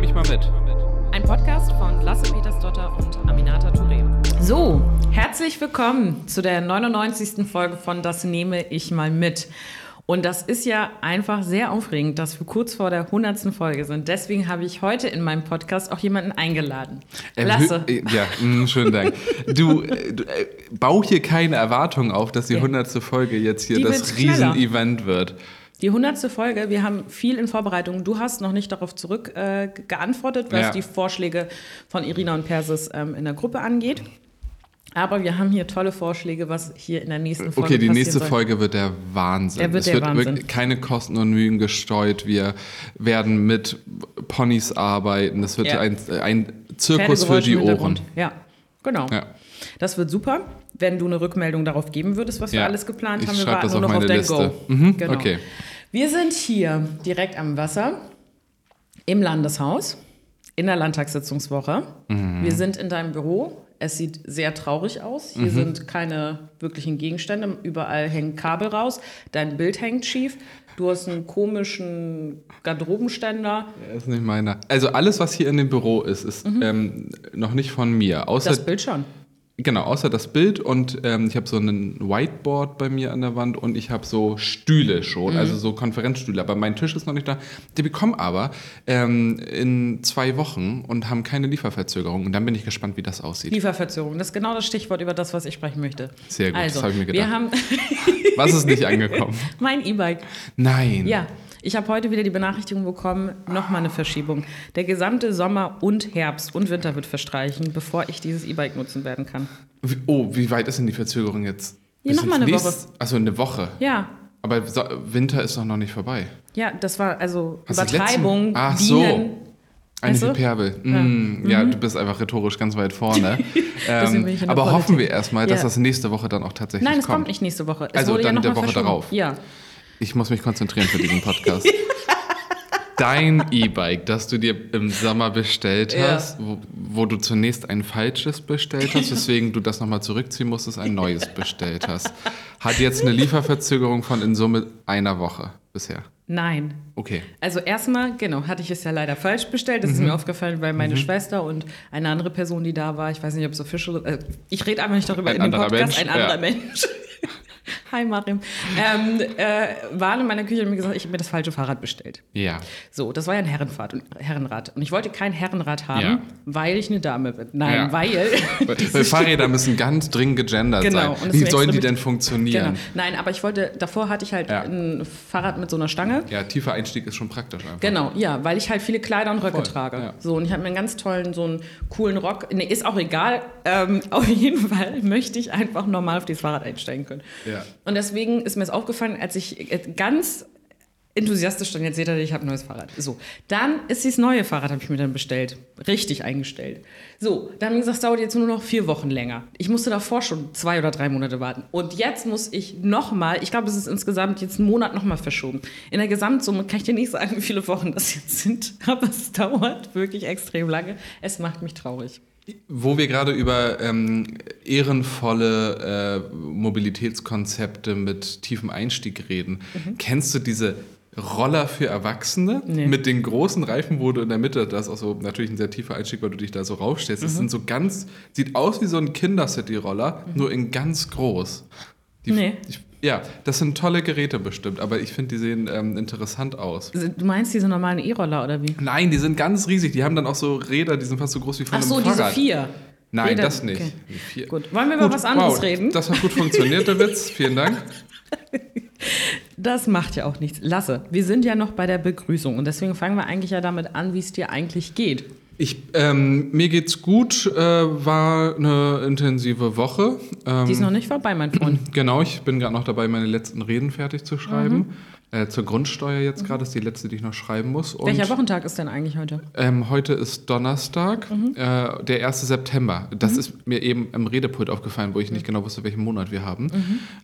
nehme ich mal mit. Ein Podcast von Lasse Petersdotter und Aminata Touré. So, herzlich willkommen zu der 99. Folge von Das nehme ich mal mit. Und das ist ja einfach sehr aufregend, dass wir kurz vor der 100. Folge sind. Deswegen habe ich heute in meinem Podcast auch jemanden eingeladen. Ähm, Lasse. äh, Ja, mh, schönen Dank. Du, äh, du äh, bau hier keine Erwartung auf, dass die Ja. 100. Folge jetzt hier Die das. Riesenevent wird. Die 100. Folge, wir haben viel in Vorbereitung. Du hast noch nicht darauf zurück äh, geantwortet, was Ja. die Vorschläge von Irina und Persis ähm, in der Gruppe angeht. Aber wir haben hier tolle Vorschläge, was hier in der nächsten Folge Okay, die nächste soll. Folge wird der Wahnsinn. Der wird es der wird Wahnsinn. wirklich keine Kosten und Mühen gestreut. Wir werden mit Ponys arbeiten. Es wird Ja. ein, ein Zirkus für die Ohren. Ja, genau. Ja. Das wird super, wenn du eine Rückmeldung darauf geben würdest, was wir Ja. alles geplant Ich haben. Wir warten nur noch auf dein Liste. Go. Mhm, Genau. okay. Wir sind hier direkt am Wasser im Landeshaus in der Landtagssitzungswoche. Mhm. Wir sind in deinem Büro. Es sieht sehr traurig aus. Hier Mhm. sind keine wirklichen Gegenstände. Überall hängen Kabel raus. Dein Bild hängt schief. Du hast einen komischen Garderobenständer. Der ist nicht meiner. Also alles, was hier in dem Büro ist, ist ähm, noch nicht von mir. Außer Mhm. Das Bild schon. Genau, außer das Bild und ähm, ich habe so ein Whiteboard bei mir an der Wand und ich habe so Stühle schon, also so Konferenzstühle, aber mein Tisch ist noch nicht da. Die bekommen aber ähm, in zwei Wochen und haben keine Lieferverzögerung und dann bin ich gespannt, wie das aussieht. Lieferverzögerung. Das ist genau das Stichwort, über das, was ich sprechen möchte. Sehr gut, das also, habe ich mir Wir gedacht. haben Was ist nicht angekommen? mein E-Bike. Nein. Ja, ich habe heute wieder die Benachrichtigung bekommen, nochmal eine Verschiebung. Der gesamte Sommer und Herbst und Winter wird verstreichen, bevor ich dieses E-Bike nutzen werden kann. Oh, wie weit ist denn die Verzögerung jetzt? Ja, Bis noch mal ins eine nächst- Also eine Woche. Ja, Aber so Winter ist doch noch nicht vorbei. ja, das war also Hast Übertreibung. Ach so. dienen. Eine Weißt du? Hyperbel. Mm, ja. du bist einfach rhetorisch ganz weit vorne. Ähm, aber hoffen wir Politik. erstmal, dass Ja. das nächste Woche dann auch tatsächlich Nein, es kommt. kommt nicht nächste Woche. Es Also dann ja der Woche darauf. Ja. Ich muss mich konzentrieren für diesen Podcast. Dein E-Bike, das du dir im Sommer bestellt Ja. hast, wo, wo du zunächst ein falsches bestellt hast, weswegen du das nochmal zurückziehen musstest, ein neues bestellt hast, hat jetzt eine Lieferverzögerung von in Summe einer Woche bisher. Nein. Okay. Also erstmal, genau, hatte ich es ja leider falsch bestellt. Das ist Mhm. mir aufgefallen, weil meine Schwester und eine andere Person, die da war, ich weiß nicht, ob es official äh, ich rede einfach nicht darüber Ein in dem Podcast, Mensch, ein anderer ja. Mensch. Hi Marim. Ähm, äh, waren in meiner Küche und mir gesagt, ich habe mir das falsche Fahrrad bestellt. Ja. So, das war ja ein Herrenfahrt und Herrenrad. Und ich wollte kein Herrenrad haben, Ja. weil ich eine Dame bin. Nein, Ja. weil. Weil Fahrräder müssen ganz dringend gegendert Genau, sein. Wie sollen die denn funktionieren? Genau. Nein, aber ich wollte, davor hatte ich halt Ja. ein Fahrrad mit so einer Stange. Ja, tiefer Einstieg ist schon praktisch einfach. Genau, ja, weil ich halt viele Kleider und Röcke Voll, trage. So, und ich habe mir einen ganz tollen, so einen coolen Rock. Nee, ist auch egal. Ähm, auf jeden Fall möchte ich einfach normal auf dieses Fahrrad einsteigen können. Ja. Und deswegen ist mir es aufgefallen, als ich äh, ganz enthusiastisch dann jetzt seht ihr, ich habe ein neues Fahrrad. So, dann ist dieses neue Fahrrad, habe ich mir dann bestellt. Richtig eingestellt. So, dann haben die gesagt, es dauert jetzt nur noch vier Wochen länger. Ich musste davor schon zwei oder drei Monate warten. Und jetzt muss ich nochmal, ich glaube, es ist insgesamt jetzt einen Monat nochmal verschoben. In der Gesamtsumme kann ich dir nicht sagen, wie viele Wochen das jetzt sind. Aber es dauert wirklich extrem lange. Es macht mich traurig. Wo wir gerade über ähm, ehrenvolle äh, Mobilitätskonzepte mit tiefem Einstieg reden, kennst du diese Roller für Erwachsene Nee. mit den großen Reifen, wo du in der Mitte, das ist auch so natürlich ein sehr tiefer Einstieg, weil du dich da so raufstellst. Das sind so ganz, sieht aus wie so ein Kindercity-Roller, nur in ganz groß. Die, Nee. Ich, ja, das sind tolle Geräte bestimmt, aber ich finde, die sehen ähm, interessant aus. Du meinst diese normalen E-Roller oder wie? Nein, die sind ganz riesig. Die haben dann auch so Räder, die sind fast so groß wie von Ach einem so, diese Fahrrad. vier. Nein, Räder- das nicht. okay. Gut, wollen wir über was anderes wow, reden? Das hat gut funktioniert, der Witz. Vielen Dank. Das macht ja auch nichts. Lasse, wir sind ja noch bei der Begrüßung und deswegen fangen wir eigentlich ja damit an, wie es dir eigentlich geht. Ich, ähm, mir geht's gut, äh, war eine intensive Woche. Ähm, Die ist noch nicht vorbei, mein Freund. genau, ich bin gerade noch dabei, meine letzten Reden fertig zu schreiben. Äh, zur Grundsteuer jetzt gerade ist die letzte, die ich noch schreiben muss. Und, Welcher Wochentag ist denn eigentlich heute? Ähm, heute ist Donnerstag, äh, der 1. September. Das ist mir eben im Redepult aufgefallen, wo ich nicht genau wusste, welchen Monat wir haben.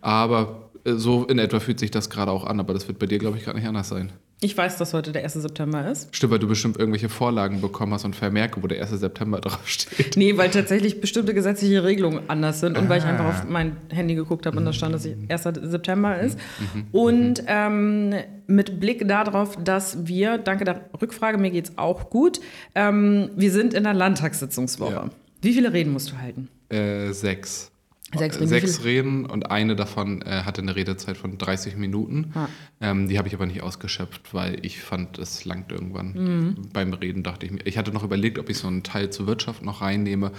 Aber äh, so in etwa fühlt sich das gerade auch an, aber das wird bei dir, glaube ich, gerade nicht anders sein. Ich weiß, dass heute der 1. September ist. Stimmt, weil du bestimmt irgendwelche Vorlagen bekommen hast und Vermerke, wo der 1. September draufsteht. Nee, weil tatsächlich bestimmte gesetzliche Regelungen anders sind und weil ich Ah. einfach auf mein Handy geguckt habe und da stand, dass es 1. September ist. Mhm. Und ähm, mit Blick darauf, dass wir, danke der Rückfrage, mir geht's auch gut, ähm, wir sind in der Landtagssitzungswoche. Ja. Wie viele Reden musst du halten? Äh, sechs. Sechs Äh, Reden. Sechs Wie Reden und eine davon äh, hatte eine Redezeit von 30 Minuten. Ah. Ähm, die habe ich aber nicht ausgeschöpft, weil ich fand, es langt irgendwann. Mhm. Beim Reden dachte ich mir, ich hatte noch überlegt, ob ich so einen Teil zur Wirtschaft noch reinnehme,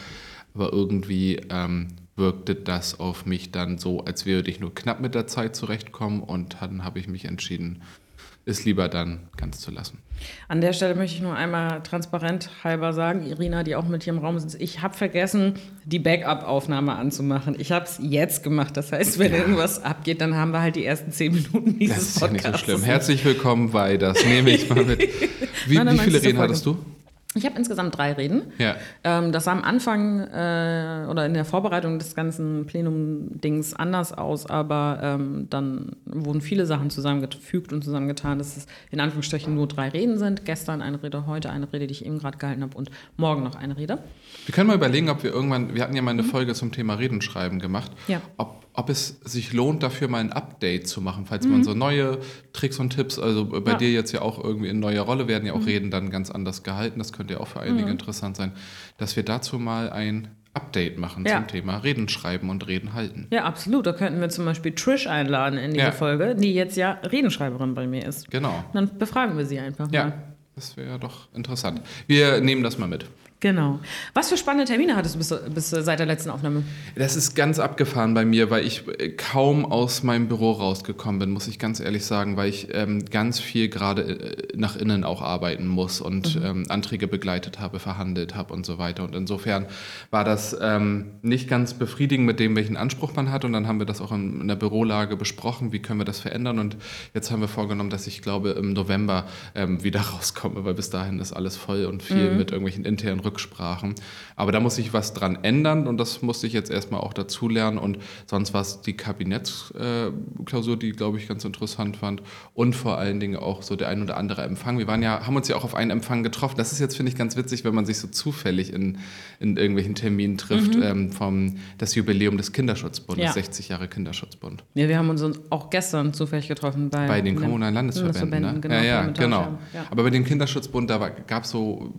aber irgendwie ähm, wirkte das auf mich dann so, als würde ich nur knapp mit der Zeit zurechtkommen und dann habe ich mich entschieden, es lieber dann ganz zu lassen. An der Stelle möchte ich nur einmal transparent halber sagen, Irina, die auch mit hier im Raum sitzt, ich habe vergessen, die Backup-Aufnahme anzumachen. Ich habe es jetzt gemacht. Das heißt, wenn irgendwas abgeht, dann haben wir halt die ersten zehn Minuten dieses Das ist ja nicht so Podcasts. schlimm. Herzlich willkommen bei Das nehme ich mal mit. Wie, Nein, nein, wie viele Reden hattest du? Ich habe insgesamt drei Reden. Ja. Ähm, das sah am Anfang äh, oder in der Vorbereitung des ganzen Plenum-Dings anders aus, aber ähm, dann wurden viele Sachen zusammengefügt und zusammengetan, dass es in Anführungsstrichen nur drei Reden sind. Gestern eine Rede, heute eine Rede, die ich eben gerade gehalten habe und morgen noch eine Rede. Wir können mal überlegen, ob wir irgendwann, wir hatten ja mal eine Folge zum Thema Redenschreiben gemacht, Mhm. Ja. ob, ob es sich lohnt, dafür mal ein Update zu machen, falls Mhm. man so neue Tricks und Tipps, also bei Ja. Mhm. dir jetzt ja auch irgendwie in neuer Rolle werden ja auch Reden dann ganz anders gehalten, das könnte ja auch für einige interessant sein, dass wir dazu mal ein Update machen Ja. zum Thema Reden schreiben und Reden halten. Ja, absolut. Da könnten wir zum Beispiel Trish einladen in diese Ja. Folge, die jetzt ja Redenschreiberin bei mir ist. Genau. Dann befragen wir sie einfach Ja, mal. das wäre doch interessant. Wir nehmen das mal mit. Genau. Was für spannende Termine hattest du bis, bis äh, seit der letzten Aufnahme? Das ist ganz abgefahren bei mir, weil ich äh, kaum aus meinem Büro rausgekommen bin, muss ich ganz ehrlich sagen, weil ich ähm, ganz viel gerade äh, nach innen auch arbeiten muss und ähm, Anträge begleitet habe, verhandelt habe und so weiter. Und insofern war das ähm, nicht ganz befriedigend mit dem, welchen Anspruch man hat. Und dann haben wir das auch in, in der Bürolage besprochen, wie können wir das verändern. Und jetzt haben wir vorgenommen, dass ich glaube, im November ähm, wieder rauskomme, weil bis dahin ist alles voll und viel mit irgendwelchen internen Rücksprachen. Aber da muss sich was dran ändern und das musste ich jetzt erstmal auch dazulernen. Und sonst war es die Kabinettsklausur, die, glaube ich, ganz interessant fand. Und vor allen Dingen auch so der ein oder andere Empfang. Wir waren ja, haben uns ja auch auf einen Empfang getroffen. Das ist jetzt, finde ich, ganz witzig, wenn man sich so zufällig in, in irgendwelchen Terminen trifft, ähm, vom das Jubiläum des Kinderschutzbundes, Ja. 60 Jahre Kinderschutzbund. Ja, wir haben uns auch gestern zufällig getroffen bei, Bei den kommunalen Landesverbänden. Ne? Genau, ja, ja, genau. Ja. Aber bei dem Kinderschutzbund, da gab es so,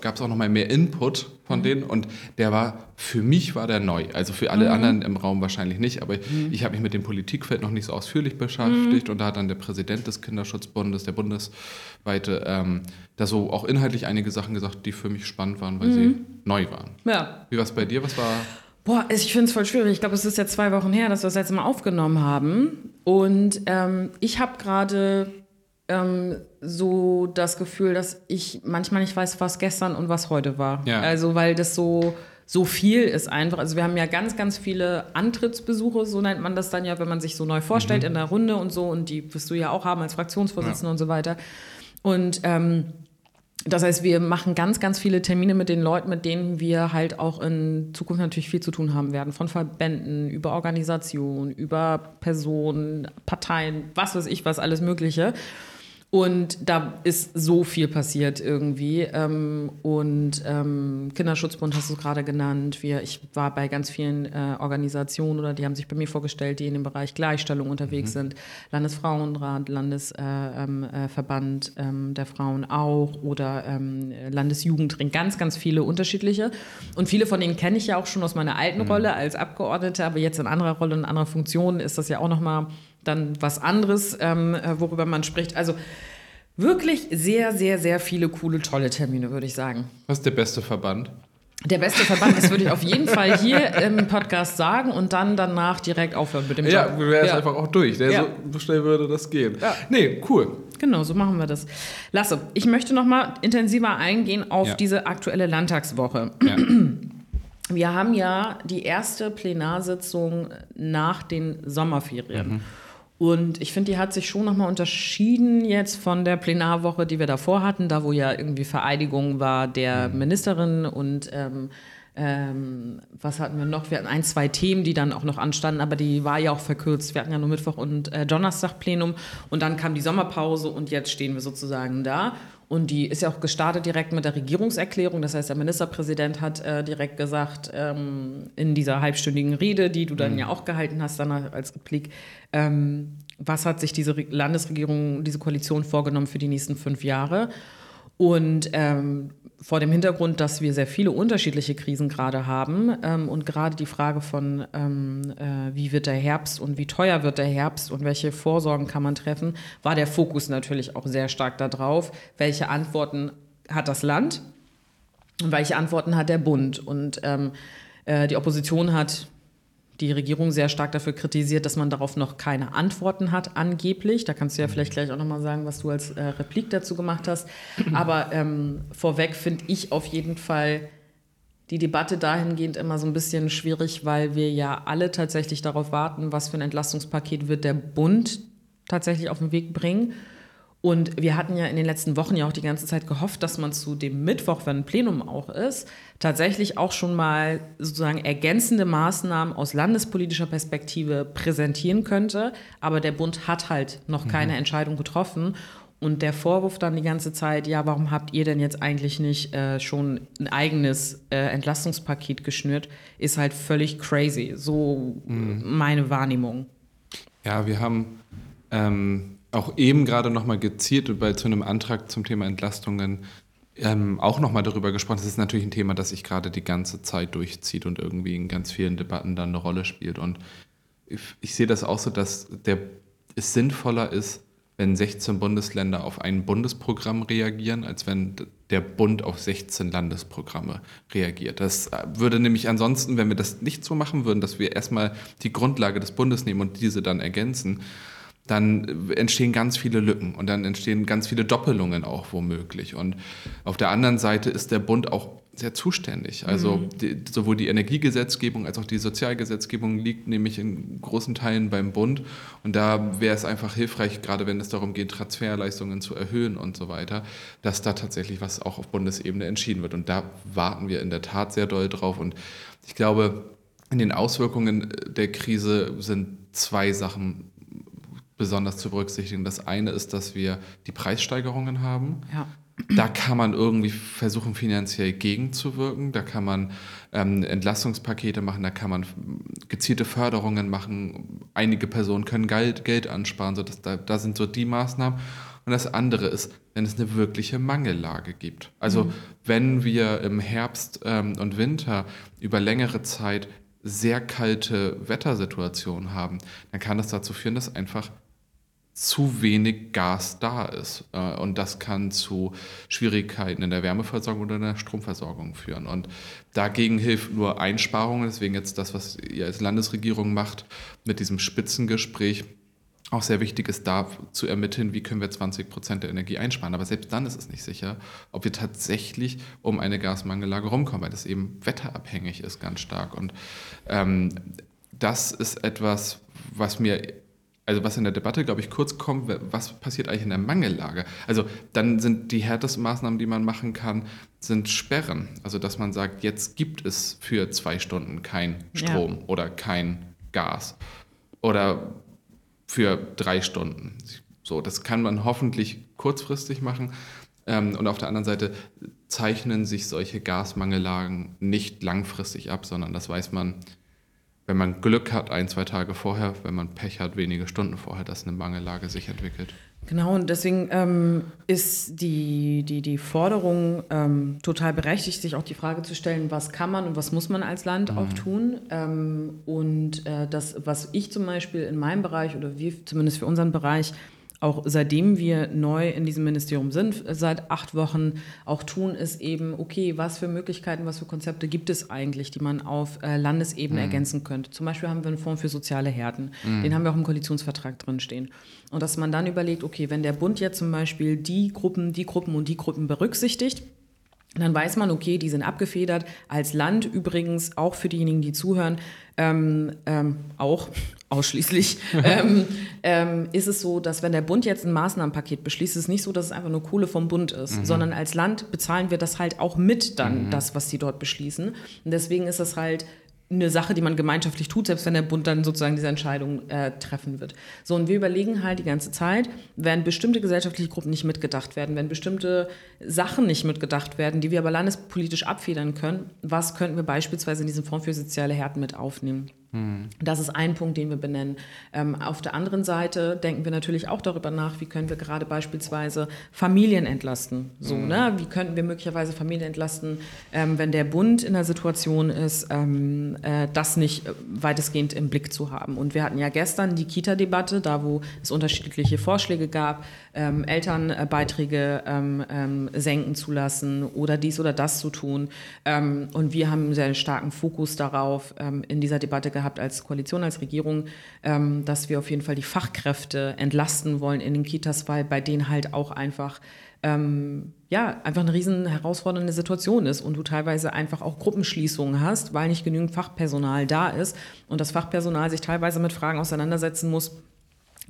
gab es auch noch mal mehr Input von Mhm. denen und der war, für mich war der neu. Also für alle Mhm. anderen im Raum wahrscheinlich nicht, aber ich habe mich mit dem Politikfeld noch nicht so ausführlich beschäftigt Mhm. und da hat dann der Präsident des Kinderschutzbundes, der bundesweite, ähm, da so auch inhaltlich einige Sachen gesagt, die für mich spannend waren, weil Mhm. sie neu waren. ja. Wie war es bei dir? Was war Boah, ich finde es voll schwierig. Ich glaube, es ist jetzt zwei Wochen her, dass wir das letzte Mal aufgenommen haben. Und ähm, ich habe gerade ähm, so das Gefühl, dass ich manchmal nicht weiß, was gestern und was heute war. Ja. Also, weil das so, so viel ist einfach. Also, wir haben ja ganz, ganz viele Antrittsbesuche, so nennt man das dann ja, wenn man sich so neu vorstellt in der Runde und so. Und die wirst du ja auch haben als Fraktionsvorsitzende und so weiter. Und ähm, das heißt, wir machen ganz, ganz viele Termine mit den Leuten, mit denen wir halt auch in Zukunft natürlich viel zu tun haben werden. Von Verbänden, über Organisationen, über Personen, Parteien, was weiß ich, was alles Mögliche. Und da ist so viel passiert irgendwie. Ähm, und ähm, Kinderschutzbund hast du gerade genannt. Wir, ich war bei ganz vielen äh, Organisationen oder die haben sich bei mir vorgestellt, die in dem Bereich Gleichstellung unterwegs sind. Landesfrauenrat, Landesverband äh, ähm, äh, ähm, der Frauen auch oder ähm, Landesjugendring. Ganz, ganz viele unterschiedliche. Und viele von denen kenne ich ja auch schon aus meiner alten Rolle als Abgeordnete, aber jetzt in anderer Rolle, in anderer Funktion ist das ja auch nochmal dann was anderes, ähm, äh, worüber man spricht. Also wirklich sehr, sehr, sehr viele coole, tolle Termine, würde ich sagen. was ist der beste Verband? Der beste Verband, das würde ich auf jeden Fall hier im Podcast sagen und dann danach direkt aufhören mit dem Job. Ja, wir wären jetzt Ja. einfach auch durch. Ne? Ja. So schnell würde das gehen. Ja. Nee, cool. Genau, so machen wir das. Lasse, ich möchte noch mal intensiver eingehen auf Ja. diese aktuelle Landtagswoche. Ja. Wir haben ja die erste Plenarsitzung nach den Sommerferien. Und ich finde, die hat sich schon nochmal unterschieden jetzt von der Plenarwoche, die wir davor hatten, da wo ja irgendwie Vereidigung war der Ministerin und ähm, Ähm, was hatten wir noch? Wir hatten ein, zwei Themen, die dann auch noch anstanden, aber die war ja auch verkürzt. Wir hatten ja nur Mittwoch und äh, Donnerstag Plenum und dann kam die Sommerpause und jetzt stehen wir sozusagen da. Und die ist ja auch gestartet direkt mit der Regierungserklärung. Das heißt, der Ministerpräsident hat äh, direkt gesagt, ähm, in dieser halbstündigen Rede, die du dann mhm. ja auch gehalten hast, dann als Replik, ähm, was hat sich diese Landesregierung, diese Koalition vorgenommen für die nächsten fünf Jahre? Und ähm, vor dem Hintergrund, dass wir sehr viele unterschiedliche Krisen gerade haben ähm, und gerade die Frage von, ähm, äh, wie wird der Herbst und wie teuer wird der Herbst und welche Vorsorgen kann man treffen, war der Fokus natürlich auch sehr stark darauf, welche Antworten hat das Land und welche Antworten hat der Bund. Und ähm, äh, die Opposition hat die Regierung sehr stark dafür kritisiert, dass man darauf noch keine Antworten hat, angeblich. Da kannst du ja vielleicht gleich auch nochmal sagen, was du als äh, Replik dazu gemacht hast. Aber ähm, vorweg finde ich auf jeden Fall die Debatte dahingehend immer so ein bisschen schwierig, weil wir ja alle tatsächlich darauf warten, was für ein Entlastungspaket wird der Bund tatsächlich auf den Weg bringen. Und wir hatten ja in den letzten Wochen ja auch die ganze Zeit gehofft, dass man zu dem Mittwoch, wenn ein Plenum auch ist, tatsächlich auch schon mal sozusagen ergänzende Maßnahmen aus landespolitischer Perspektive präsentieren könnte. Aber der Bund hat halt noch keine mhm. Entscheidung getroffen. Und der Vorwurf dann die ganze Zeit, ja, warum habt ihr denn jetzt eigentlich nicht äh, schon ein eigenes äh, Entlastungspaket geschnürt, ist halt völlig crazy. So mhm. meine Wahrnehmung. Ja, wir haben ähm auch eben gerade nochmal gezielt bei zu einem Antrag zum Thema Entlastungen ähm, auch nochmal darüber gesprochen. Das ist natürlich ein Thema, das sich gerade die ganze Zeit durchzieht und irgendwie in ganz vielen Debatten dann eine Rolle spielt. Und ich, ich sehe das auch so, dass der, es sinnvoller ist, wenn 16 Bundesländer auf ein Bundesprogramm reagieren, als wenn der Bund auf 16 Landesprogramme reagiert. Das würde nämlich ansonsten, wenn wir das nicht so machen würden, dass wir erstmal die Grundlage des Bundes nehmen und diese dann ergänzen, dann entstehen ganz viele Lücken und dann entstehen ganz viele Doppelungen auch womöglich. Und auf der anderen Seite ist der Bund auch sehr zuständig. Also mhm. die, sowohl die Energiegesetzgebung als auch die Sozialgesetzgebung liegt nämlich in großen Teilen beim Bund. Und da wäre es einfach hilfreich, gerade wenn es darum geht, Transferleistungen zu erhöhen und so weiter, dass da tatsächlich was auch auf Bundesebene entschieden wird. Und da warten wir in der Tat sehr doll drauf. Und ich glaube, in den Auswirkungen der Krise sind zwei Sachen besonders zu berücksichtigen. Das eine ist, dass wir die Preissteigerungen haben. Ja. Da kann man irgendwie versuchen, finanziell gegenzuwirken. Da kann man ähm, Entlastungspakete machen, da kann man gezielte Förderungen machen. Einige Personen können Geld, Geld ansparen. So dass da, da sind so die Maßnahmen. Und das andere ist, wenn es eine wirkliche Mangellage gibt. Also mhm. wenn wir im Herbst ähm, und Winter über längere Zeit sehr kalte Wettersituationen haben, dann kann das dazu führen, dass einfach zu wenig Gas da ist. Äh, und das kann zu Schwierigkeiten in der Wärmeversorgung oder in der Stromversorgung führen. Und dagegen hilft nur Einsparungen. Deswegen jetzt das, was ihr als Landesregierung macht, mit diesem Spitzengespräch. Auch sehr wichtig ist da zu ermitteln, wie können wir 20 Prozent der Energie einsparen. Aber selbst dann ist es nicht sicher, ob wir tatsächlich um eine Gasmangellage rumkommen, weil das eben wetterabhängig ist ganz stark. Und ähm, das ist etwas, was mir also was in der Debatte, glaube ich, kurz kommt, was passiert eigentlich in der Mangellage? Also dann sind die härtesten Maßnahmen, die man machen kann, sind Sperren. Also dass man sagt, jetzt gibt es für zwei Stunden kein Strom ja. oder kein Gas oder für drei Stunden. So, das kann man hoffentlich kurzfristig machen. Ähm, und auf der anderen Seite zeichnen sich solche Gasmangellagen nicht langfristig ab, sondern das weiß man wenn man Glück hat, ein, zwei Tage vorher, wenn man Pech hat, wenige Stunden vorher, dass eine Mangellage sich entwickelt. Genau, und deswegen ähm, ist die, die, die Forderung ähm, total berechtigt, sich auch die Frage zu stellen, was kann man und was muss man als Land mhm. auch tun. Ähm, und äh, das, was ich zum Beispiel in meinem Bereich oder wir zumindest für unseren Bereich auch seitdem wir neu in diesem Ministerium sind, seit acht Wochen auch tun, ist eben, okay, was für Möglichkeiten, was für Konzepte gibt es eigentlich, die man auf äh, Landesebene mhm. ergänzen könnte. Zum Beispiel haben wir einen Fonds für soziale Härten, mhm. den haben wir auch im Koalitionsvertrag drinstehen. Und dass man dann überlegt, okay, wenn der Bund jetzt zum Beispiel die Gruppen, die Gruppen und die Gruppen berücksichtigt, dann weiß man, okay, die sind abgefedert. Als Land übrigens, auch für diejenigen, die zuhören, ähm, ähm, auch ausschließlich, ähm, ähm, ist es so, dass wenn der Bund jetzt ein Maßnahmenpaket beschließt, ist es nicht so, dass es einfach nur Kohle vom Bund ist, mhm. sondern als Land bezahlen wir das halt auch mit dann, mhm. das, was sie dort beschließen. Und deswegen ist das halt eine Sache, die man gemeinschaftlich tut, selbst wenn der Bund dann sozusagen diese Entscheidung äh, treffen wird. So, und wir überlegen halt die ganze Zeit, wenn bestimmte gesellschaftliche Gruppen nicht mitgedacht werden, wenn bestimmte Sachen nicht mitgedacht werden, die wir aber landespolitisch abfedern können, was könnten wir beispielsweise in diesem Fonds für soziale Härten mit aufnehmen? Das ist ein Punkt, den wir benennen. Ähm, auf der anderen Seite denken wir natürlich auch darüber nach, wie können wir gerade beispielsweise Familien entlasten. So, mhm. ne? Wie könnten wir möglicherweise Familien entlasten, ähm, wenn der Bund in der Situation ist, ähm, äh, das nicht äh, weitestgehend im Blick zu haben. Und wir hatten ja gestern die Kita-Debatte, da wo es unterschiedliche Vorschläge gab, ähm, Elternbeiträge ähm, ähm, senken zu lassen oder dies oder das zu tun. und wir haben einen sehr starken Fokus darauf in dieser Debatte gehabt, gehabt als Koalition, als Regierung, ähm, dass wir auf jeden Fall die Fachkräfte entlasten wollen in den Kitas, weil bei denen halt auch einfach ähm, ja, einfach eine riesen herausfordernde Situation ist und du teilweise einfach auch Gruppenschließungen hast, weil nicht genügend Fachpersonal da ist und das Fachpersonal sich teilweise mit Fragen auseinandersetzen muss,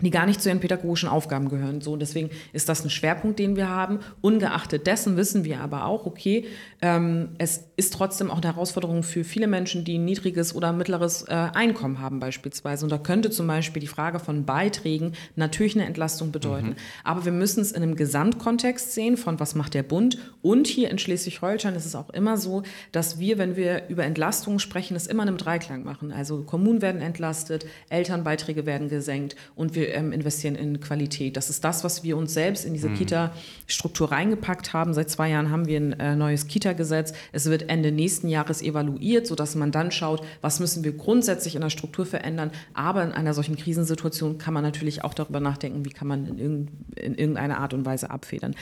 die gar nicht zu ihren pädagogischen Aufgaben gehören. So, deswegen ist das ein Schwerpunkt, den wir haben. Ungeachtet dessen wissen wir aber auch, okay, ähm, es ist trotzdem auch eine Herausforderung für viele Menschen, die ein niedriges oder mittleres äh, Einkommen haben beispielsweise. Und da könnte zum Beispiel die Frage von Beiträgen natürlich eine Entlastung bedeuten. Mhm. Aber wir müssen es in einem Gesamtkontext sehen, von was macht der Bund. Und hier in Schleswig-Holstein ist es auch immer so, dass wir, wenn wir über Entlastungen sprechen, es immer in einem Dreiklang machen. Also Kommunen werden entlastet, Elternbeiträge werden gesenkt und wir wir ähm, investieren in Qualität. Das ist das, was wir uns selbst in diese mhm. Kita-Struktur reingepackt haben. Seit zwei Jahren haben wir ein äh, neues Kita-Gesetz. Es wird Ende nächsten Jahres evaluiert, sodass man dann schaut, was müssen wir grundsätzlich in der Struktur verändern. Aber in einer solchen Krisensituation kann man natürlich auch darüber nachdenken, wie kann man in, irg in irgendeiner Art und Weise abfedern.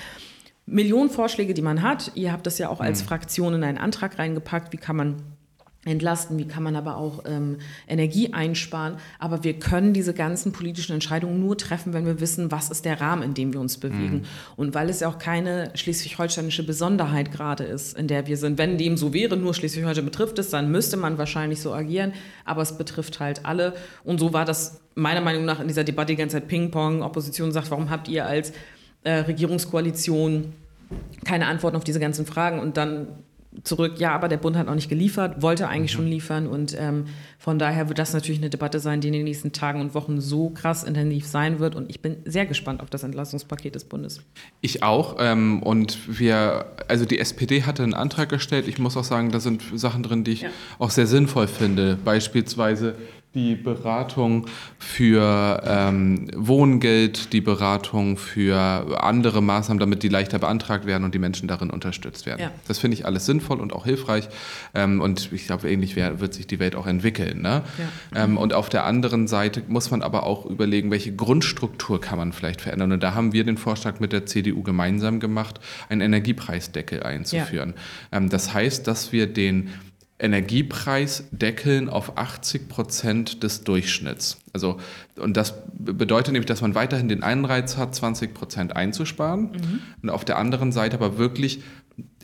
Millionen Vorschläge, die man hat. Ihr habt das ja auch als mhm. Fraktion in einen Antrag reingepackt. Wie kann man entlasten, wie kann man aber auch ähm, Energie einsparen. Aber wir können diese ganzen politischen Entscheidungen nur treffen, wenn wir wissen, was ist der Rahmen, in dem wir uns bewegen. Mhm. Und weil es ja auch keine schleswig-holsteinische Besonderheit gerade ist, in der wir sind. Wenn dem so wäre, nur Schleswig-Holstein betrifft es, dann müsste man wahrscheinlich so agieren. Aber es betrifft halt alle. Und so war das meiner Meinung nach in dieser Debatte die ganze Zeit Ping-Pong. Opposition sagt, warum habt ihr als äh, Regierungskoalition keine Antworten auf diese ganzen Fragen? Und dann zurück, ja, aber der Bund hat noch nicht geliefert, wollte eigentlich mhm. schon liefern und ähm, von daher wird das natürlich eine Debatte sein, die in den nächsten Tagen und Wochen so krass intensiv sein wird und ich bin sehr gespannt auf das Entlastungspaket des Bundes. Ich auch ähm, und wir, also die SPD hatte einen Antrag gestellt, ich muss auch sagen, da sind Sachen drin, die ich ja. auch sehr sinnvoll finde, beispielsweise die Beratung für ähm, Wohngeld, die Beratung für andere Maßnahmen, damit die leichter beantragt werden und die Menschen darin unterstützt werden. Ja. Das finde ich alles sinnvoll und auch hilfreich. Ähm, und ich glaube, ähnlich wird sich die Welt auch entwickeln. Ne? Ja. Ähm, und auf der anderen Seite muss man aber auch überlegen, welche Grundstruktur kann man vielleicht verändern. Und da haben wir den Vorschlag mit der CDU gemeinsam gemacht, einen Energiepreisdeckel einzuführen. Ja. Ähm, das heißt, dass wir den Energiepreis deckeln auf 80 Prozent des Durchschnitts. Also, und das bedeutet nämlich, dass man weiterhin den Anreiz hat, 20 Prozent einzusparen mhm. und auf der anderen Seite aber wirklich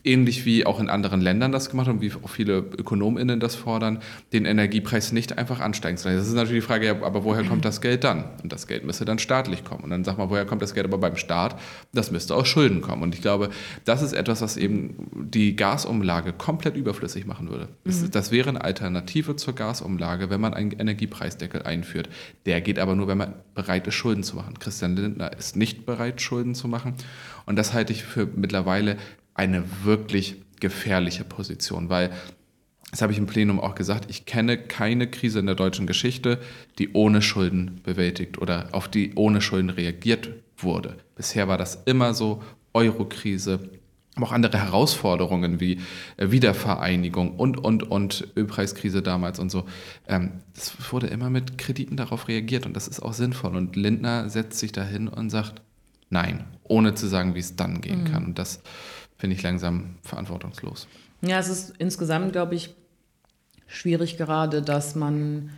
ähnlich wie auch in anderen Ländern das gemacht haben, wie auch viele ÖkonomInnen das fordern, den Energiepreis nicht einfach ansteigen zu lassen. Das ist natürlich die Frage, ja, aber woher kommt das Geld dann? Und das Geld müsste dann staatlich kommen. Und dann sag mal, woher kommt das Geld aber beim Staat? Das müsste aus Schulden kommen. Und ich glaube, das ist etwas, was eben die Gasumlage komplett überflüssig machen würde. Das, mhm. das wäre eine Alternative zur Gasumlage, wenn man einen Energiepreisdeckel einführt. Der geht aber nur, wenn man bereit ist, Schulden zu machen. Christian Lindner ist nicht bereit, Schulden zu machen. Und das halte ich für mittlerweile eine wirklich gefährliche Position, weil, das habe ich im Plenum auch gesagt, ich kenne keine Krise in der deutschen Geschichte, die ohne Schulden bewältigt oder auf die ohne Schulden reagiert wurde. Bisher war das immer so, Eurokrise, aber auch andere Herausforderungen wie äh, Wiedervereinigung und, und, und Ölpreiskrise damals und so. Ähm, es wurde immer mit Krediten darauf reagiert und das ist auch sinnvoll. Und Lindner setzt sich dahin und sagt, nein, ohne zu sagen, wie es dann gehen mhm. kann. Und das finde ich langsam verantwortungslos. Ja, es ist insgesamt, glaube ich, schwierig gerade, dass man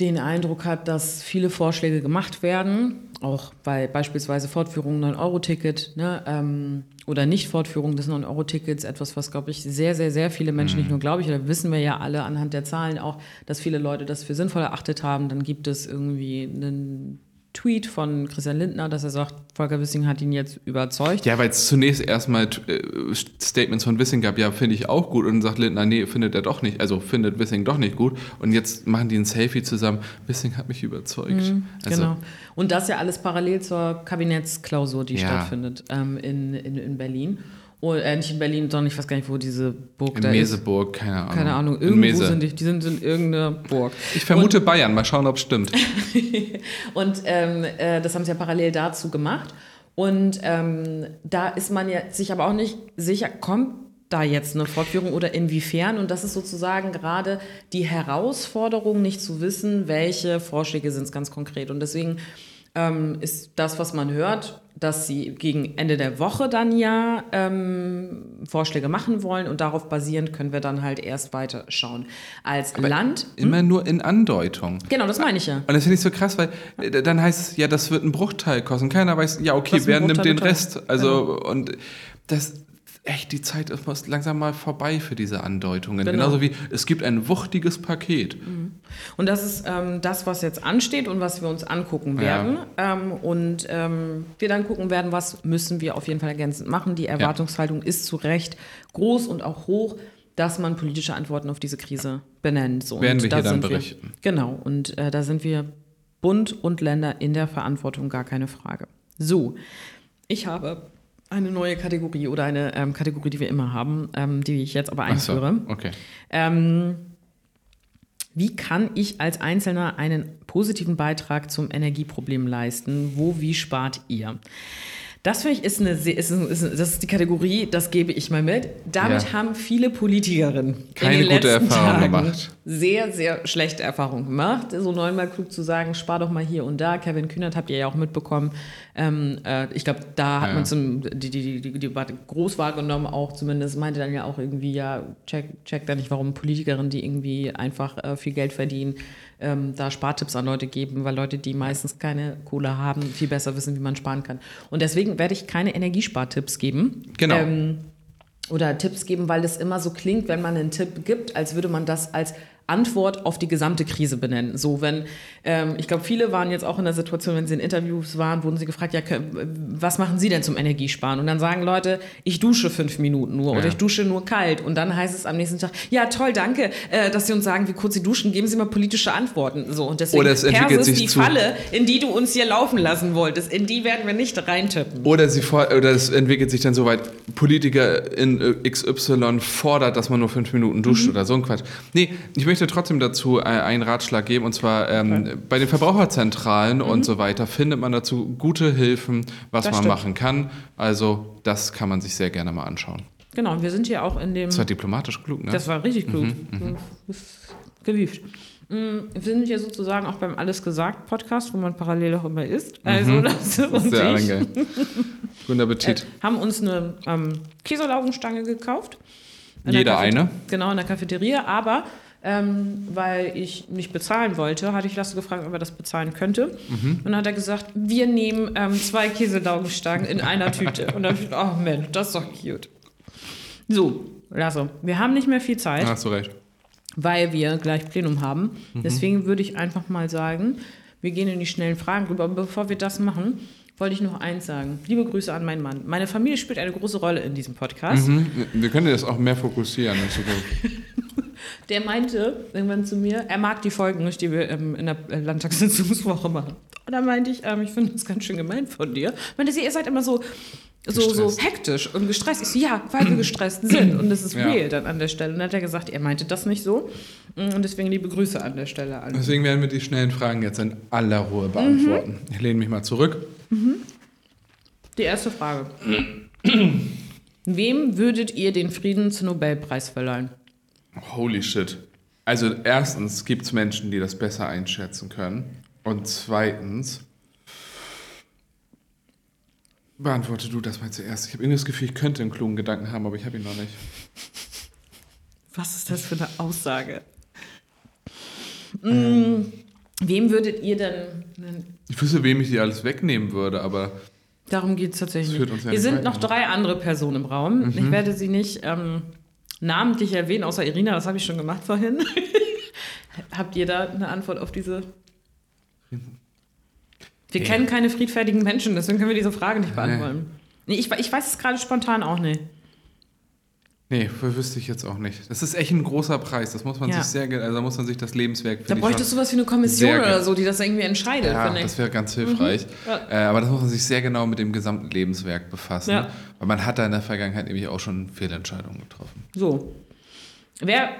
den Eindruck hat, dass viele Vorschläge gemacht werden auch bei beispielsweise Fortführung 9-Euro-Ticket ne, ähm, oder Nicht-Fortführung des 9-Euro-Tickets, etwas, was, glaube ich, sehr, sehr, sehr viele Menschen, nicht nur glaube ich, oder wissen wir ja alle anhand der Zahlen auch, dass viele Leute das für sinnvoll erachtet haben. Dann gibt es irgendwie einen Tweet von Christian Lindner, dass er sagt, Volker Wissing hat ihn jetzt überzeugt. Ja, weil es zunächst erstmal äh, Statements von Wissing gab, ja, finde ich auch gut. Und dann sagt Lindner, nee, findet er doch nicht, also findet Wissing doch nicht gut. Und jetzt machen die ein Selfie zusammen. Wissing hat mich überzeugt. Mhm, also, genau. Und das ja alles parallel zur Kabinettsklausur, die ja. stattfindet ähm, in, in, in Berlin. Oh, äh, nicht in Berlin, sondern ich weiß gar nicht, wo diese Burg in da Meseburg, ist. keine Ahnung. Keine Ahnung, irgendwo sind die, die sind in irgendeiner Burg. Ich vermute und, Bayern, mal schauen, ob es stimmt. und ähm, äh, das haben sie ja parallel dazu gemacht. Und ähm, da ist man ja sich aber auch nicht sicher, kommt da jetzt eine Fortführung oder inwiefern? Und das ist sozusagen gerade die Herausforderung, nicht zu wissen, welche Vorschläge sind es ganz konkret. Und deswegen ähm, ist das, was man hört, dass sie gegen Ende der Woche dann ja ähm, Vorschläge machen wollen und darauf basierend können wir dann halt erst weiter schauen. Als Aber Land. Immer hm? nur in Andeutung. Genau, das meine ich ja. Und das finde ich so krass, weil äh, dann heißt es, ja, das wird ein Bruchteil kosten. Keiner weiß, ja, okay, wer nimmt den Rest? Also, genau. und das, echt, die Zeit ist langsam mal vorbei für diese Andeutungen. Genau. Genauso wie es gibt ein wuchtiges Paket. Mhm. Und das ist ähm, das, was jetzt ansteht und was wir uns angucken werden. Ja. Ähm, und ähm, wir dann gucken werden, was müssen wir auf jeden Fall ergänzend machen. Die Erwartungshaltung ja. ist zu Recht groß und auch hoch dass man politische Antworten auf diese Krise benennt. So, Werden wir hier dann berichten. Wir, genau, und äh, da sind wir Bund und Länder in der Verantwortung, gar keine Frage. So, ich habe eine neue Kategorie oder eine ähm, Kategorie, die wir immer haben, ähm, die ich jetzt aber einführe. So, okay. Ähm, wie kann ich als Einzelner einen positiven Beitrag zum Energieproblem leisten? Wo, wie spart ihr? Das finde ich ist eine, ist, ist, das ist die Kategorie, das gebe ich mal mit. Damit ja. haben viele Politikerinnen keine gute Erfahrung gemacht. Sehr, sehr schlechte Erfahrungen gemacht. So neunmal klug zu sagen, spar doch mal hier und da. Kevin Kühnert habt ihr ja auch mitbekommen. Ähm, äh, ich glaube, da hat ja. man zum, die, die, die, die Debatte groß wahrgenommen, auch zumindest meinte dann ja auch irgendwie, ja, check, check da nicht, warum Politikerinnen, die irgendwie einfach äh, viel Geld verdienen, ähm, da Spartipps an Leute geben, weil Leute, die meistens keine Kohle haben, viel besser wissen, wie man sparen kann. Und deswegen werde ich keine Energiespartipps geben. Genau. Ähm, oder Tipps geben, weil es immer so klingt, wenn man einen Tipp gibt, als würde man das als Antwort auf die gesamte Krise benennen. So, wenn, ähm, ich glaube, viele waren jetzt auch in der Situation, wenn sie in Interviews waren, wurden sie gefragt, ja, was machen Sie denn zum Energiesparen? Und dann sagen Leute, ich dusche fünf Minuten nur ja. oder ich dusche nur kalt. Und dann heißt es am nächsten Tag, ja, toll, danke, äh, dass Sie uns sagen, wie kurz Sie duschen, geben Sie mal politische Antworten. So, und deswegen oder es entwickelt Persis, sich die Falle, in die du uns hier laufen lassen wolltest, in die werden wir nicht reintippen. Oder, sie oder es entwickelt sich dann so weit, Politiker in äh, XY fordert, dass man nur fünf Minuten duscht mhm. oder so ein Quatsch. Nee, ich möchte möchte trotzdem dazu äh, einen Ratschlag geben, und zwar ähm, okay. bei den Verbraucherzentralen mhm. und so weiter findet man dazu gute Hilfen, was das man stimmt. machen kann. Also das kann man sich sehr gerne mal anschauen. Genau, wir sind hier auch in dem... Das war diplomatisch klug, ne? Das war richtig klug. Mhm, mhm. gewieft. Mm, wir sind hier sozusagen auch beim Alles gesagt Podcast, wo man parallel auch immer isst. Also mhm. das ist uns Sehr geil. Guten Appetit. Äh, haben uns eine ähm, Käselaugenstange gekauft. Jeder eine? Genau, in der Cafeteria. Aber ähm, weil ich nicht bezahlen wollte, hatte ich Lasse gefragt, ob er das bezahlen könnte. Mhm. Und dann hat er gesagt, wir nehmen ähm, zwei Käsedaugenstangen in einer Tüte. Und dann habe ich gedacht, oh Mensch, das ist doch cute. So, Lasse, wir haben nicht mehr viel Zeit. Hast du recht. Weil wir gleich Plenum haben. Mhm. Deswegen würde ich einfach mal sagen, wir gehen in die schnellen Fragen rüber. Aber bevor wir das machen, wollte ich noch eins sagen. Liebe Grüße an meinen Mann. Meine Familie spielt eine große Rolle in diesem Podcast. Mhm. Wir können das auch mehr fokussieren in Zukunft. Der meinte irgendwann zu mir, er mag die Folgen nicht, die wir ähm, in der Landtagssitzungswoche machen. Und da meinte ich, ähm, ich finde das ganz schön gemein von dir. Meinte sie, ihr seid immer so, so, so hektisch und gestresst. Ich so, ja, weil wir gestresst sind. Und das ist ja. real dann an der Stelle. Und dann hat er gesagt, er meinte das nicht so. Und deswegen liebe Grüße an der Stelle an. Deswegen werden wir die schnellen Fragen jetzt in aller Ruhe beantworten. Mhm. Ich lehne mich mal zurück. Mhm. Die erste Frage. Wem würdet ihr den Friedensnobelpreis verleihen? Holy shit. Also erstens gibt es Menschen, die das besser einschätzen können. Und zweitens, beantworte du das mal zuerst. Ich habe irgendwie das Gefühl, ich könnte einen klugen Gedanken haben, aber ich habe ihn noch nicht. Was ist das für eine Aussage? Ähm. Wem würdet ihr denn. Ich wüsste, wem ich die alles wegnehmen würde, aber Darum geht es tatsächlich nicht. ja Hier sind noch ne? drei andere Personen im Raum. Ich werde sie nicht ähm, namentlich erwähnen, außer Irina, das habe ich schon gemacht vorhin. Habt ihr da eine Antwort auf diese? Wir Nee. kennen keine friedfertigen Menschen, deswegen können wir diese Frage nicht beantworten. Nee, ich, ich weiß es gerade spontan auch nicht. Nee, wüsste ich jetzt auch nicht. Das ist echt ein großer Preis. Das muss man Ja. sich sehr, also da muss man sich das Lebenswerk Da bräuchtest du sowas wie eine Kommission oder so, die das irgendwie entscheidet, Ja, das wäre ganz hilfreich. Ja. Äh, aber das muss man sich sehr genau mit dem gesamten Lebenswerk befassen. Ja. Weil man hat da in der Vergangenheit nämlich auch schon Fehlentscheidungen getroffen. So. Wer,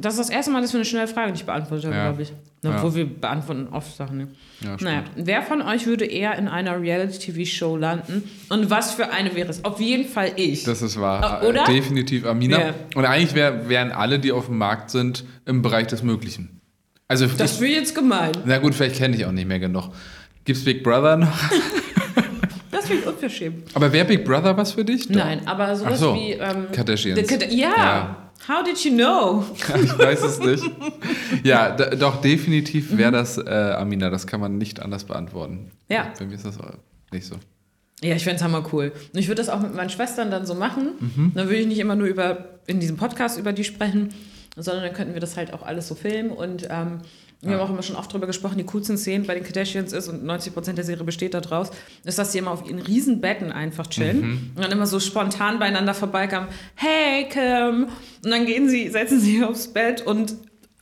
das ist das erste Mal, dass wir eine schnelle Frage nicht beantwortet haben, Ja. glaube ich. Ja. Obwohl wir beantworten oft Sachen. Ne? Ja. Naja, wer von euch würde eher in einer Reality-TV-Show landen? Und was für eine wäre es? Auf jeden Fall ich. Das ist wahr. Ah, oder? Äh, Definitiv Amina. Ja. Und eigentlich wär, wären alle, die auf dem Markt sind, im Bereich des Möglichen. Also, das wäre jetzt gemein. na gut, vielleicht kenne ich auch nicht mehr genug. Gibt's Big Brother noch? Das finde ich unverschämt. Aber wäre Big Brother was für dich? Doch. Nein, aber sowas Ach so. wie. Ähm, Kardashians. The ja. Ja. How did you know? Ich weiß es nicht. Ja, doch, definitiv Mhm. wäre das äh, Amina. Das kann man nicht anders beantworten. Ja. Bei mir ist das nicht so. Ja, ich fände es hammer cool. Und ich würde das auch mit meinen Schwestern dann so machen. Mhm. Dann würde ich nicht immer nur über in diesem Podcast über die sprechen, sondern dann könnten wir das halt auch alles so filmen. Und ähm, wir haben auch immer schon oft drüber gesprochen, die coolsten Szenen bei den Kardashians ist, und 90% der Serie besteht daraus, ist, dass sie immer auf ihren riesen Betten einfach chillen Mhm. und dann immer so spontan beieinander vorbeikamen. Hey, Kim! Und dann gehen sie, setzen sie aufs Bett und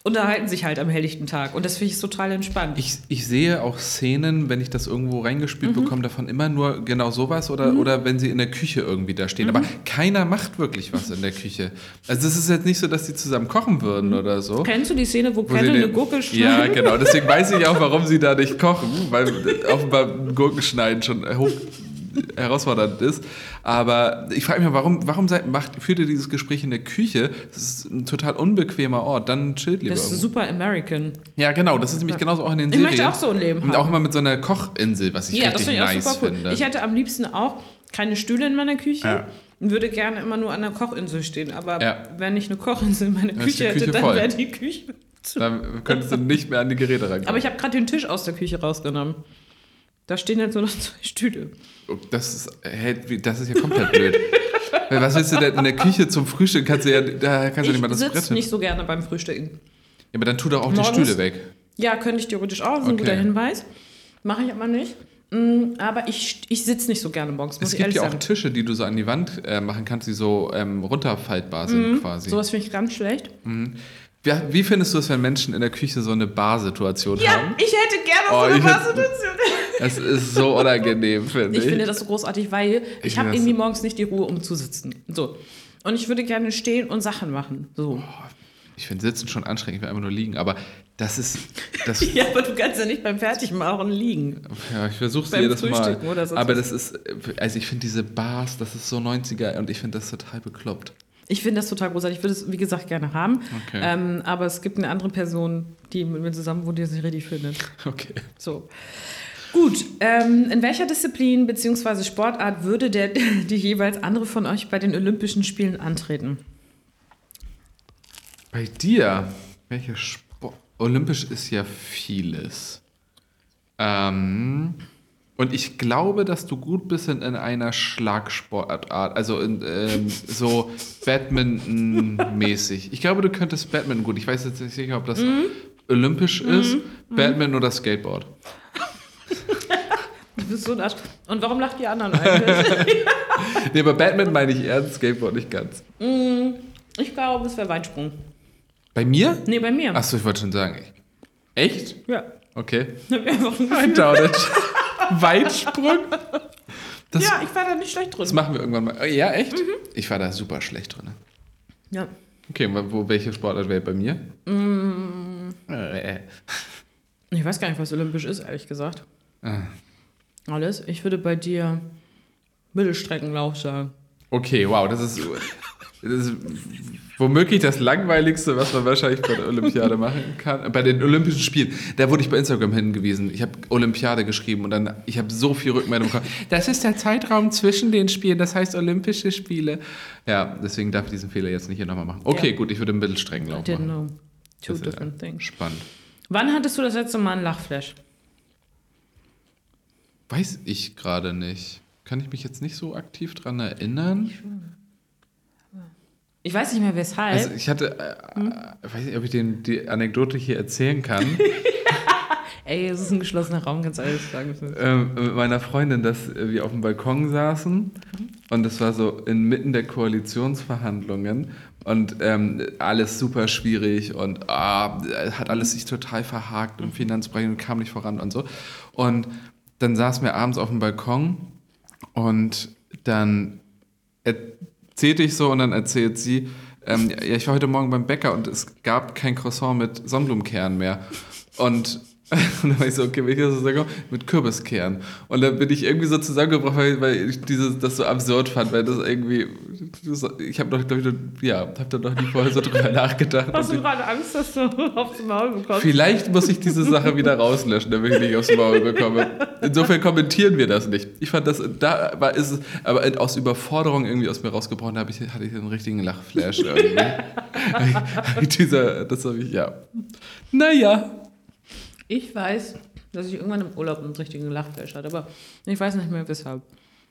unterhalten sich halt am helllichten Tag. Und das finde ich total entspannt. Ich, ich sehe auch Szenen, wenn ich das irgendwo reingespielt Mhm. bekomme, davon immer nur genau sowas oder, oder wenn sie in der Küche irgendwie da stehen. Mhm. Aber keiner macht wirklich was in der Küche. Also es ist jetzt nicht so, dass sie zusammen kochen würden oder so. Kennst du die Szene, wo Wo Kendall eine Gurke schneidet? Ja, genau. Deswegen weiß ich auch, warum sie da nicht kochen, weil offenbar Gurkenschneiden schon hoch herausfordernd ist. Aber ich frage mich mal, warum, warum seid, macht, führt ihr dieses Gespräch in der Küche? Das ist ein total unbequemer Ort. Dann chillt lieber. Das ist irgendwo. super American. Ja, genau. Das ist nämlich genauso auch in den Ich Serien. möchte auch so ein Leben Und haben. auch immer mit so einer Kochinsel, was ich Ja, das richtig finde ich auch nice super cool. finde. Ich hätte am liebsten auch keine Stühle in meiner Küche Ja. und würde gerne immer nur an der Kochinsel stehen. Aber Ja. wenn ich eine Kochinsel in ist Küche Küche hätte, dann wäre die Küche zu. Dann könntest du nicht mehr an die Geräte rankommen. Aber ich habe gerade den Tisch aus der Küche rausgenommen. Da stehen jetzt nur noch zwei Stühle. das, ist, wie- das ist ja komplett blöd. Was willst du denn in der Küche zum Frühstück? Kannst du ja, da kannst du nicht mal Ich das Brett sitze hin. nicht so gerne beim Frühstücken. Ja, aber dann tu doch auch die Morgens- Stühle weg. Ja, könnte ich theoretisch auch, das ist ein Okay. guter Hinweis. Mache ich aber nicht. Mm, Aber ich, ich sitze nicht so gerne morgens, muss Es ich gibt ja auch sagen. Tische, die du so an die Wand äh, machen kannst, die so ähm, runterfaltbar sind quasi. Sowas finde ich ganz schlecht. Wie, wie findest du es, wenn Menschen in der Küche so eine Barsituation Ja, haben? ich hätte gerne Oh, so eine ich hätte- Situation. Es ist so unangenehm, finde ich. Ich finde das so großartig, weil Ich ich habe irgendwie so- morgens nicht die Ruhe, um zu sitzen. So. Und ich würde gerne stehen und Sachen machen. So. Ich finde Sitzen schon anstrengend, ich will einfach nur liegen. Aber das ist. Das, Ja, aber du kannst ja nicht beim Fertigmachen liegen. ja, ich versuche es jedes Mal. Aber das ist. Also, ich finde diese Bars, das ist so 90er und ich finde das total bekloppt. Ich finde das total großartig. Ich würde es, wie gesagt, gerne haben. Okay. Ähm, aber es gibt eine andere Person, die mit mir zusammen wohnt, die es nicht richtig findet. Okay. So. Gut, ähm, in welcher Disziplin bzw. Sportart würde der, die jeweils andere von euch bei den Olympischen Spielen antreten? Bei dir, welche Sport? Olympisch ist ja vieles. Ähm, und ich glaube, dass du gut bist in, in einer Schlagsportart, also in, ähm, so Badminton-mäßig. Ich glaube, du könntest Badminton gut. Ich weiß jetzt nicht sicher, ob das olympisch ist, Badminton oder Skateboard. Du bist so ein Arsch. Und warum lacht die anderen eigentlich? Nee, aber Badminton meine ich ernst, Skateboard nicht ganz. ich glaube, es wäre Weitsprung. Bei mir? Nee, bei mir. Achso, ich wollte schon sagen. Echt? Ja. Okay. I doubt it. Weitsprung? Das, Ja, ich war da nicht schlecht das drin. machen wir irgendwann mal. Ja, echt? Ich war da super schlecht drin. Ja. Okay, wo, welche Sportart wäre bei mir? Äh, Ich weiß gar nicht, was olympisch ist, ehrlich gesagt. Ah. Alles. Ich würde bei dir Mittelstreckenlauf sagen. Okay, wow, das ist, das ist womöglich das langweiligste, was man wahrscheinlich bei der Olympiade machen kann. Bei den Olympischen Spielen. Da wurde ich bei Instagram hingewiesen. Ich habe Olympiade geschrieben und dann, ich habe so viel Rückmeldung bekommen. Das ist der Zeitraum zwischen den Spielen, das heißt Olympische Spiele. Ja, deswegen darf ich diesen Fehler jetzt nicht hier nochmal machen. Okay, Ja. gut, ich würde Mittelstreckenlauf Didn't machen. know. Two Das ja different things. Spannend. Wann hattest du das letzte Mal einen Lachflash? Weiß ich gerade nicht. Kann ich mich jetzt nicht so aktiv dran erinnern? Ich weiß nicht mehr weshalb. Also ich hatte, äh, äh, weiß nicht, ob ich den, die Anekdote hier erzählen kann. Ey, es ist ein geschlossener Raum, ganz ehrlich sagen. ähm, mit meiner Freundin, dass wir auf dem Balkon saßen und es war so inmitten der Koalitionsverhandlungen und ähm, alles super schwierig und ah, hat alles sich total verhakt im Finanzbereich und kam nicht voran und so. Und dann saßen wir abends auf dem Balkon und dann erzählte ich so und dann erzählt sie, ähm, ja, ich war heute Morgen beim Bäcker und es gab kein Croissant mit Sonnenblumenkern mehr. Und und dann war ich so, okay, welches ist das Mit Kürbiskern. Und dann bin ich irgendwie so zusammengebrochen, weil, weil ich dieses, das so absurd fand, weil das irgendwie, das, ich habe doch, glaube ich, ja, habe da noch nie vorher so drüber nachgedacht. Hast du gerade Angst, dass du aufs Maul bekommst? Vielleicht muss ich diese Sache wieder rauslöschen, damit ich nicht aufs Maul bekomme. Insofern kommentieren wir das nicht. Ich fand das, da war es, aber aus Überforderung irgendwie aus mir rausgebrochen, habe ich, hatte ich einen richtigen Lachflash irgendwie. Dieser, das habe ich, ja. Naja. Ich weiß, dass ich irgendwann im Urlaub einen richtigen Lachflash hatte, aber ich weiß nicht mehr weshalb.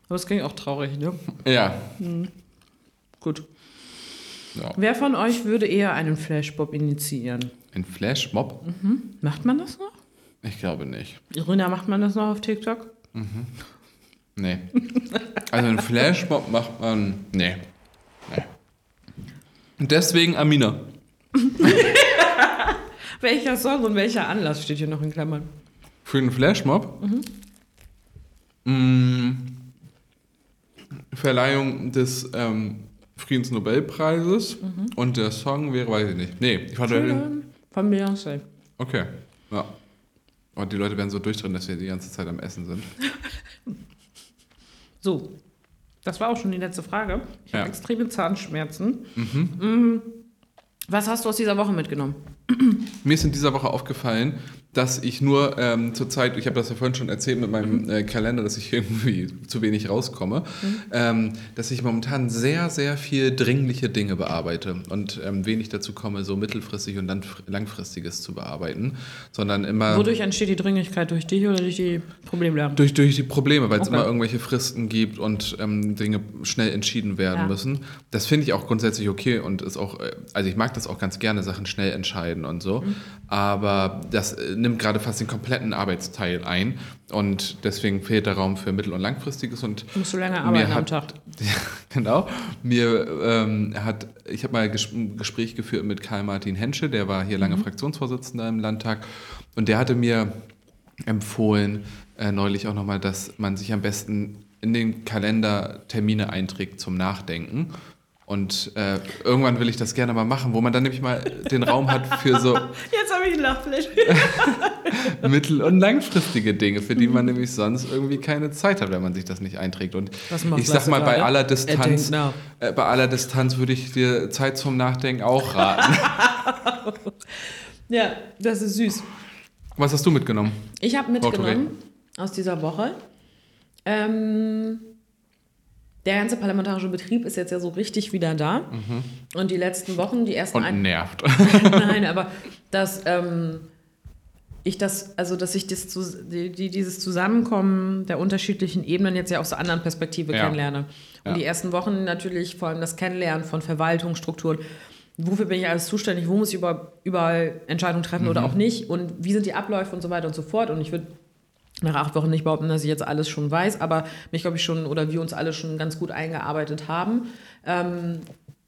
Aber es ging auch traurig, ne? Ja. Hm. Gut. Ja. Wer von euch würde eher einen Flashmob initiieren? Ein Flashmob? Mhm. Macht man das noch? Ich glaube nicht. Irina, macht man das noch auf TikTok? Mhm. Nee. also ein Flashmob macht man. Nee. Nee. Und deswegen Amina. Welcher Song und welcher Anlass steht hier noch in Klammern? Für den Flashmob? Mhm. Mm, Verleihung des ähm, Friedensnobelpreises mhm. und der Song wäre, weiß ich nicht. Nee, ich fand den. Von Beyoncé. Okay, ja. Und die Leute werden so durchdrehen, dass wir die ganze Zeit am Essen sind. so, das war auch schon die letzte Frage. Ich ja. habe extreme Zahnschmerzen. Mhm. Mm, was hast du aus dieser Woche mitgenommen? Mir ist in dieser Woche aufgefallen, dass ich nur ähm, zurzeit, ich habe das ja vorhin schon erzählt mit meinem äh, Kalender, dass ich irgendwie zu wenig rauskomme, mhm. ähm, dass ich momentan sehr, sehr viel dringliche Dinge bearbeite und ähm, wenig dazu komme, so mittelfristig und dann langfristiges zu bearbeiten, sondern immer... Wodurch entsteht die Dringlichkeit? Durch dich oder durch die Probleme? Durch, durch die Probleme, weil es okay. immer irgendwelche Fristen gibt und ähm, Dinge schnell entschieden werden ja. müssen. Das finde ich auch grundsätzlich okay und ist auch, äh, also ich mag das auch ganz gerne, Sachen schnell entscheiden und so, mhm. aber das äh, nimmt gerade fast den kompletten Arbeitsteil ein und deswegen fehlt der Raum für mittel- und langfristiges und musst du länger arbeiten hat, am Tag. Ja, genau. Mir ähm, hat, ich habe mal ein Gespräch geführt mit Karl-Martin Hensche, der war hier lange mhm. Fraktionsvorsitzender im Landtag und der hatte mir empfohlen, äh, neulich auch nochmal, dass man sich am besten in den Kalender Termine einträgt zum Nachdenken. Und äh, irgendwann will ich das gerne mal machen, wo man dann nämlich mal den Raum hat für so. Jetzt habe ich einen Lachflash. mittel- und langfristige Dinge, für die man nämlich sonst irgendwie keine Zeit hat, wenn man sich das nicht einträgt. Und ich sag mal, bei aller Distanz, äh, bei aller Distanz würde ich dir Zeit zum Nachdenken auch raten. ja, das ist süß. Was hast du mitgenommen? Ich habe mitgenommen aus dieser Woche. Ähm, der ganze parlamentarische Betrieb ist jetzt ja so richtig wieder da. Mhm. Und die letzten Wochen, die ersten. Und nervt. Nein, aber dass ähm, ich das, also dass ich das, die, dieses Zusammenkommen der unterschiedlichen Ebenen jetzt ja aus der anderen Perspektive ja. kennenlerne. Und ja. die ersten Wochen natürlich vor allem das Kennenlernen von Verwaltungsstrukturen. Wofür bin ich alles zuständig? Wo muss ich überall, überall Entscheidungen treffen mhm. oder auch nicht? Und wie sind die Abläufe und so weiter und so fort? Und ich würde nach acht Wochen nicht behaupten, dass ich jetzt alles schon weiß, aber mich, glaube ich, schon oder wir uns alle schon ganz gut eingearbeitet haben. Ähm,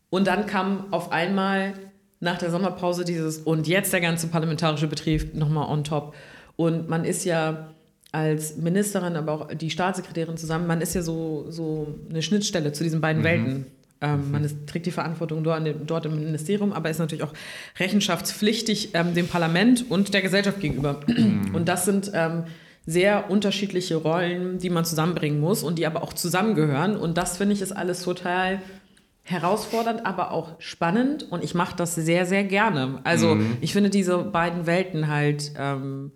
und dann kam auf einmal nach der Sommerpause dieses und jetzt der ganze parlamentarische Betrieb nochmal on top. Und man ist ja als Ministerin, aber auch die Staatssekretärin zusammen, man ist ja so, so eine Schnittstelle zu diesen beiden mhm. Welten. Ähm, mhm. Man ist, trägt die Verantwortung dort, dort, im Ministerium, aber ist natürlich auch rechenschaftspflichtig ähm, dem Parlament und der Gesellschaft gegenüber. Mhm. Und das sind ähm, sehr unterschiedliche Rollen, die man zusammenbringen muss und die aber auch zusammengehören. Und das finde ich ist alles total herausfordernd, aber auch spannend und ich mache das sehr, sehr gerne. Also mhm. ich finde diese beiden Welten halt ähm,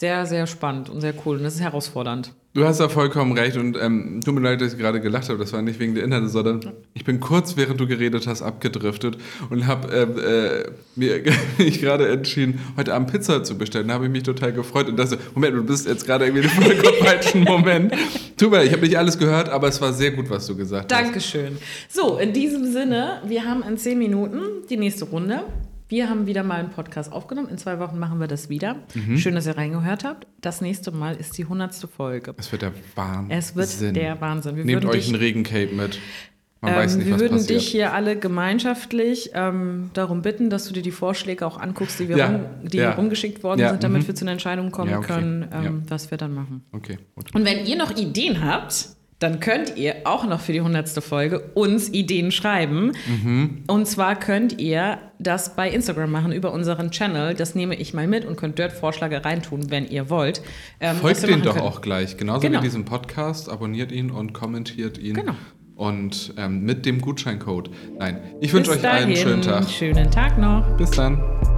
sehr, sehr spannend und sehr cool. Und das ist herausfordernd. Du hast da vollkommen recht und ähm, tut mir leid, dass ich gerade gelacht habe. Das war nicht wegen der Inhalte, sondern ich bin kurz, während du geredet hast, abgedriftet und habe ähm, äh, mir mich gerade entschieden, heute Abend Pizza zu bestellen. Da habe ich mich total gefreut und dachte, Moment, du bist jetzt gerade irgendwie in einem falschen Moment. Tut mir leid, ich habe nicht alles gehört, aber es war sehr gut, was du gesagt hast. Dankeschön. So, in diesem Sinne, wir haben in zehn Minuten die nächste Runde. Wir haben wieder mal einen Podcast aufgenommen. In zwei Wochen machen wir das wieder. Mhm. Schön, dass ihr reingehört habt. Das nächste Mal ist die hundertste Folge. Es wird der Wahnsinn. Es wird der Wahnsinn. Wir Nehmt euch dich- ein Regencape mit. Man Ähm, weiß nicht, wir was würden passiert. dich hier alle gemeinschaftlich ähm, darum bitten, dass du dir die Vorschläge auch anguckst, die, wir Ja, rum, die ja. rumgeschickt worden Ja, sind, damit mhm. wir zu einer Entscheidung kommen okay. können, ähm, was wir dann machen. okay, gut. Und wenn ihr noch Ideen habt, dann könnt ihr auch noch für die hundertste Folge uns Ideen schreiben. Mhm. Und zwar könnt ihr das bei Instagram machen über unseren Channel. Das nehme ich mal mit und könnt dort Vorschläge reintun, wenn ihr wollt. ähm, Folgt den doch können. auch gleich. Genauso Genau. wie diesen Podcast. Abonniert ihn und kommentiert ihn. Genau. Und ähm, mit dem Gutscheincode. Nein, ich wünsche euch allen einen dahin, schönen Tag. Schönen Tag noch. Bis dann.